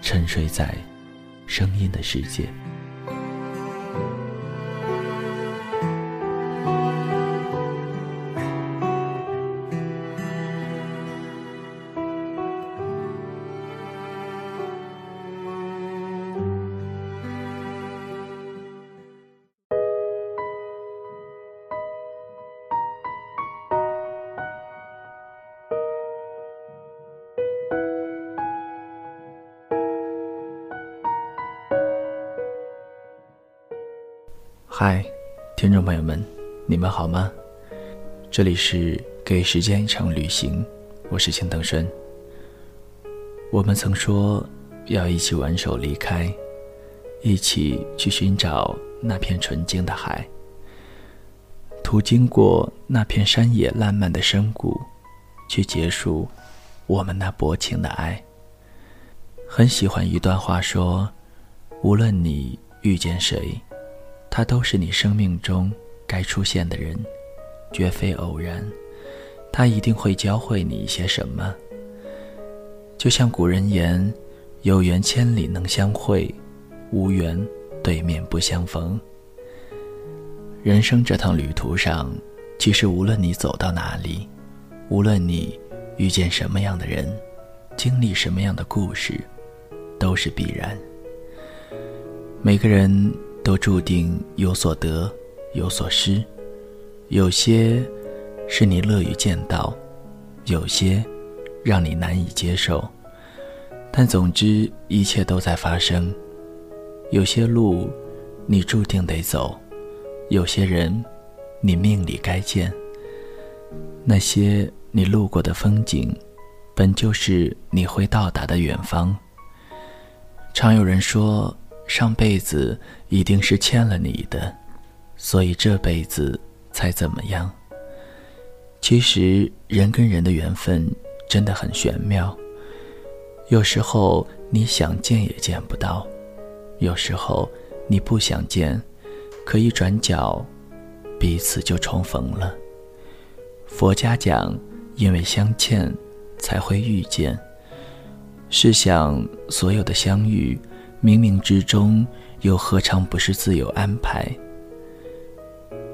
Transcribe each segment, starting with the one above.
沉睡在声音的世界。嗨，听众朋友们，你们好吗？这里是给时间一场旅行，我是青藤顺。我们曾说要一起挽手离开，一起去寻找那片纯净的海，途经过那片山野烂漫的深谷，去结束我们那薄情的爱。很喜欢一段话说：无论你遇见谁。他都是你生命中该出现的人，绝非偶然。他一定会教会你一些什么。就像古人言：“有缘千里能相会，无缘对面不相逢。”人生这趟旅途上，其实无论你走到哪里，无论你遇见什么样的人，经历什么样的故事，都是必然。每个人。都注定有所得，有所失，有些是你乐于见到，有些让你难以接受。但总之，一切都在发生。有些路你注定得走，有些人你命里该见。那些你路过的风景，本就是你会到达的远方。常有人说。上辈子一定是欠了你的，所以这辈子才怎么样？其实人跟人的缘分真的很玄妙，有时候你想见也见不到，有时候你不想见，可一转角，彼此就重逢了。佛家讲，因为相欠，才会遇见。试想，所有的相遇。冥冥之中，又何尝不是自有安排？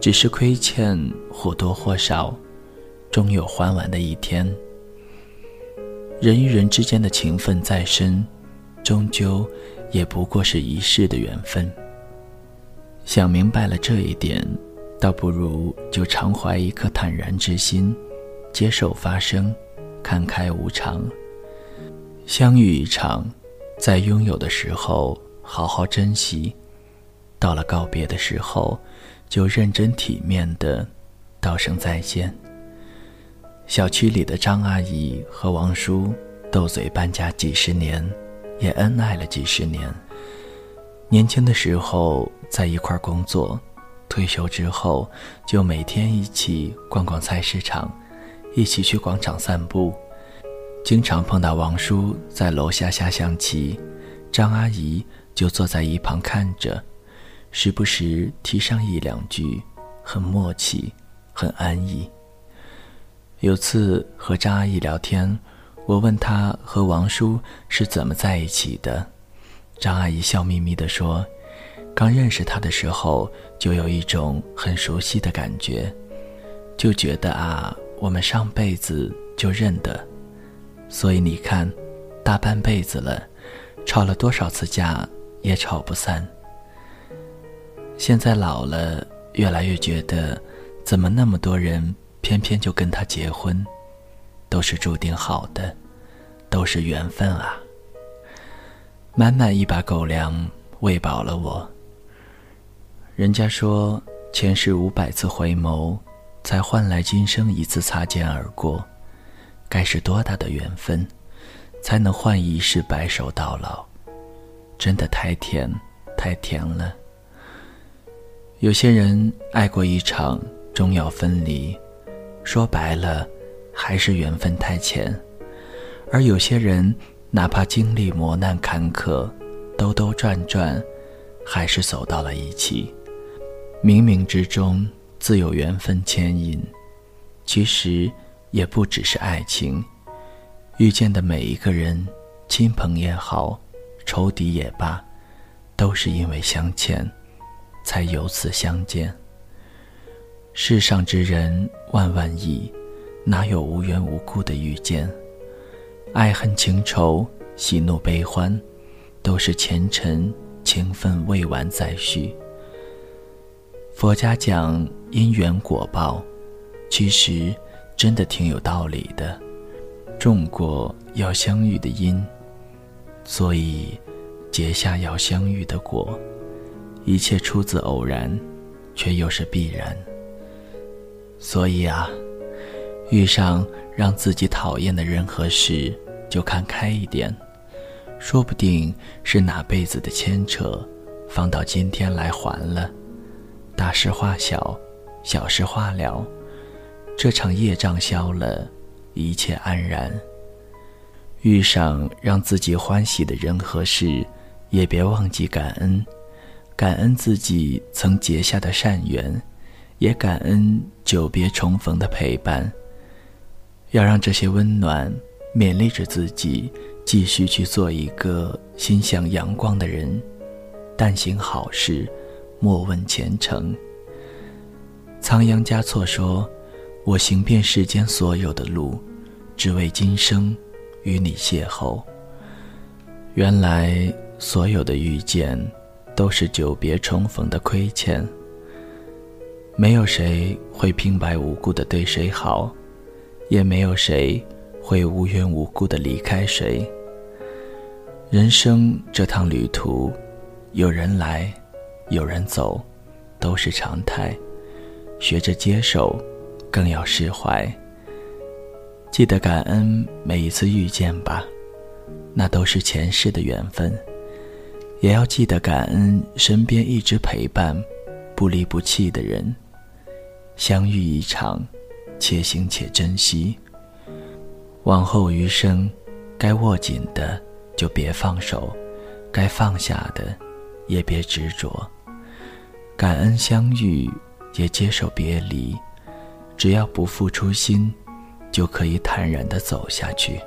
只是亏欠或多或少，终有还完的一天。人与人之间的情分再深，终究也不过是一世的缘分。想明白了这一点，倒不如就常怀一颗坦然之心，接受发生，看开无常。相遇一场。在拥有的时候好好珍惜，到了告别的时候，就认真体面的道声再见。小区里的张阿姨和王叔斗嘴搬家几十年，也恩爱了几十年。年轻的时候在一块工作，退休之后就每天一起逛逛菜市场，一起去广场散步。经常碰到王叔在楼下下象棋，张阿姨就坐在一旁看着，时不时提上一两句，很默契，很安逸。有次和张阿姨聊天，我问她和王叔是怎么在一起的，张阿姨笑眯眯地说：“刚认识他的时候，就有一种很熟悉的感觉，就觉得啊，我们上辈子就认得。”所以你看，大半辈子了，吵了多少次架也吵不散。现在老了，越来越觉得，怎么那么多人偏偏就跟他结婚，都是注定好的，都是缘分啊。满满一把狗粮喂饱了我。人家说，前世五百次回眸，才换来今生一次擦肩而过，该是多大的缘分，才能换一世白首到老？真的太甜，太甜了。有些人爱过一场，终要分离，说白了，还是缘分太浅；而有些人，哪怕经历磨难坎坷，兜兜转转，还是走到了一起。冥冥之中自有缘分牵引，其实也不只是爱情。遇见的每一个人，亲朋也好，仇敌也罢，都是因为相欠，才由此相见。世上之人万万亿，哪有无缘无故的遇见？爱恨情仇、喜怒悲欢，都是前尘情分未完再续。佛家讲因缘果报，其实真的挺有道理的。种过要相遇的因，所以结下要相遇的果。一切出自偶然，却又是必然。所以啊，遇上让自己讨厌的人和事，就看开一点，说不定是哪辈子的牵扯，放到今天来还了。大事化小，小事化了，这场业障消了，一切安然。遇上让自己欢喜的人和事，也别忘记感恩，感恩自己曾结下的善缘，也感恩久别重逢的陪伴。要让这些温暖勉励着自己，继续去做一个心向阳光的人，但行好事。莫问前程。仓央嘉措说：“我行遍世间所有的路，只为今生与你邂逅。”原来所有的遇见，都是久别重逢的亏欠。没有谁会平白无故的对谁好，也没有谁会无缘无故的离开谁。人生这趟旅途，有人来。有人走，都是常态。学着接受，更要释怀。记得感恩每一次遇见吧，那都是前世的缘分。也要记得感恩身边一直陪伴、不离不弃的人。相遇一场，且行且珍惜。往后余生，该握紧的就别放手，该放下的也别执着。感恩相遇，也接受别离，只要不负初心，就可以坦然的走下去。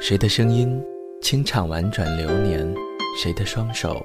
谁的声音？清唱婉转流年，谁的双手